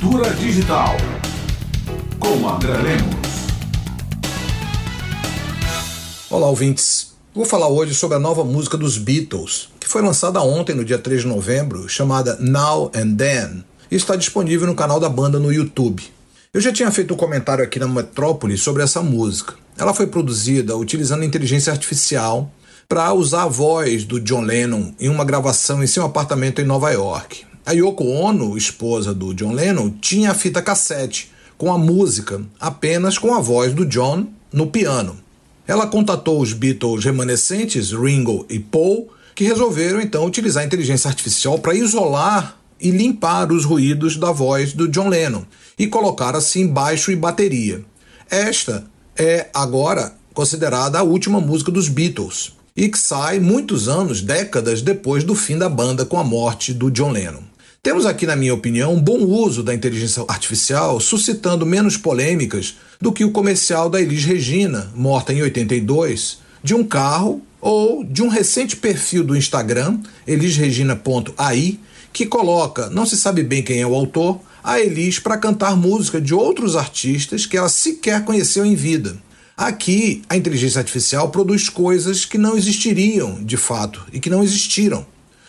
Cultura Digital com André Lemos. Olá, ouvintes. Vou falar hoje sobre a nova música dos Beatles, que foi lançada ontem, no dia 3 de novembro, chamada Now and Then, e está disponível no canal da banda no YouTube. Eu já tinha feito um comentário aqui na Metrópole sobre essa música. Ela foi produzida utilizando inteligência artificial para usar a voz do John Lennon em uma gravação em seu apartamento em Nova York. A Yoko Ono, esposa do John Lennon, tinha a fita cassete com a música, apenas com a voz do John no piano. Ela contatou os Beatles remanescentes, Ringo e Paul, que resolveram então utilizar a inteligência artificial para isolar e limpar os ruídos da voz do John Lennon e colocar assim baixo e bateria. Esta é agora considerada a última música dos Beatles e que sai muitos anos, décadas depois do fim da banda com a morte do John Lennon. Temos aqui, na minha opinião, um bom uso da inteligência artificial, suscitando menos polêmicas do que o comercial da Elis Regina, morta em 82, de um carro ou de um recente perfil do Instagram, elisregina.ai, que coloca, não se sabe bem quem é o autor, a Elis para cantar música de outros artistas que ela sequer conheceu em vida. Aqui, a inteligência artificial produz coisas que não existiriam de fato e que não existiram.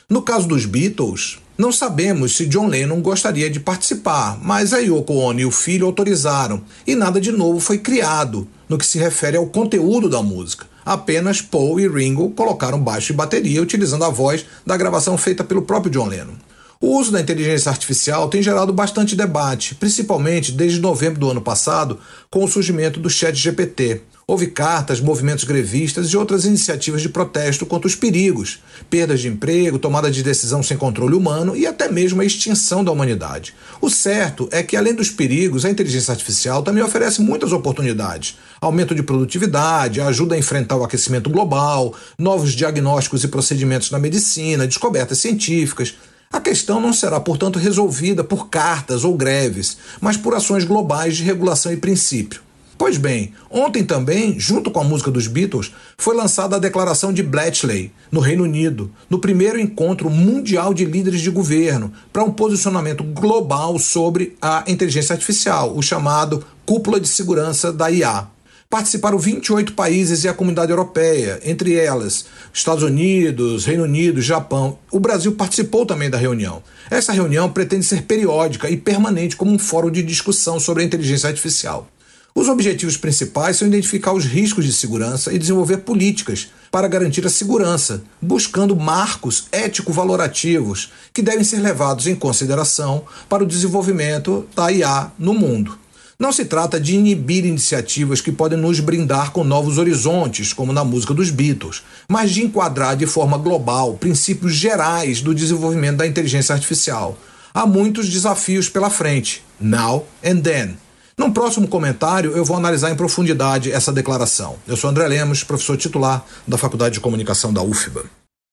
No caso dos Beatles, não sabemos se John Lennon gostaria de participar, mas a Yoko Ono e o filho autorizaram e nada de novo foi criado no que se refere ao conteúdo da música. Apenas Paul e Ringo colocaram baixo e bateria utilizando a voz da gravação feita pelo próprio John Lennon. O uso da inteligência artificial tem gerado bastante debate, principalmente desde novembro do ano passado, com o surgimento do Chat GPT. Houve cartas, movimentos grevistas e outras iniciativas de protesto contra os perigos, perdas de emprego, tomada de decisão sem controle humano e até mesmo a extinção da humanidade. O certo é que, além dos perigos, a inteligência artificial também oferece muitas oportunidades: aumento de produtividade, ajuda a enfrentar o aquecimento global, novos diagnósticos e procedimentos na medicina, descobertas científicas. A questão não será, portanto, resolvida por cartas ou greves, mas por ações globais de regulação e princípio. Pois bem, ontem também, junto com a música dos Beatles, foi lançada a declaração de Bletchley, no Reino Unido, no primeiro encontro mundial de líderes de governo, para um posicionamento global sobre a inteligência artificial, o chamado Cúpula de Segurança da IA. Participaram 28 países e a comunidade europeia, entre elas Estados Unidos, Reino Unido, Japão. O Brasil participou também da reunião. Essa reunião pretende ser periódica e permanente como um fórum de discussão sobre a inteligência artificial. Os objetivos principais são identificar os riscos de segurança e desenvolver políticas para garantir a segurança, buscando marcos ético-valorativos que devem ser levados em consideração para o desenvolvimento da IA no mundo. Não se trata de inibir iniciativas que podem nos brindar com novos horizontes, como na música dos Beatles, mas de enquadrar de forma global princípios gerais do desenvolvimento da inteligência artificial. Há muitos desafios pela frente. Now and then. Num próximo comentário, eu vou analisar em profundidade essa declaração. Eu sou André Lemos, professor titular da Faculdade de Comunicação da UFBA.